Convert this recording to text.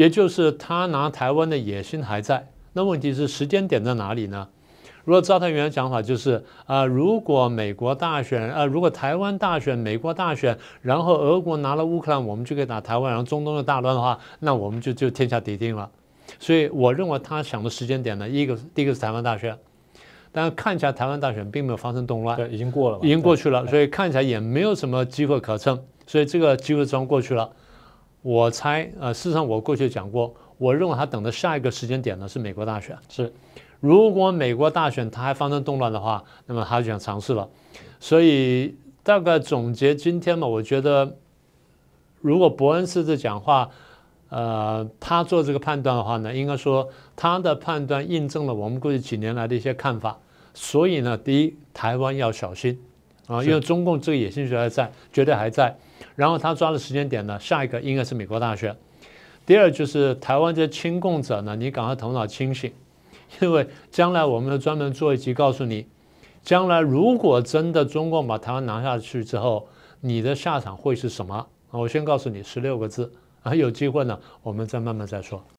也就是他拿台湾的野心还在。那问题是时间点在哪里呢？如果赵太元的讲法就是啊，如果美国大选，呃，如果台湾大选，美国大选，然后俄国拿了乌克兰，我们就可以打台湾，然后中东的大乱的话，那我们就就天下敌定了。所以我认为他想的时间点呢，一个第一个是台湾大选，但是看起来台湾大选并没有发生动乱，对，已经过了，已经过去了，所以看起来也没有什么机会可乘，所以这个机会终过去了。我猜，呃，事实上我过去讲过，我认为他等的下一个时间点呢是美国大选，是。如果美国大选他还发生动乱的话，那么他就想尝试了。所以大概总结今天嘛，我觉得如果伯恩斯的讲话，呃，他做这个判断的话呢，应该说他的判断印证了我们过去几年来的一些看法。所以呢，第一，台湾要小心啊，因为中共这个野心绝对在，绝对还在。然后他抓的时间点呢，下一个应该是美国大选。第二就是台湾这些亲共者呢，你赶快头脑清醒。因为将来我们专门做一集告诉你，将来如果真的中共把台湾拿下去之后，你的下场会是什么？我先告诉你十六个字啊，有机会呢，我们再慢慢再说。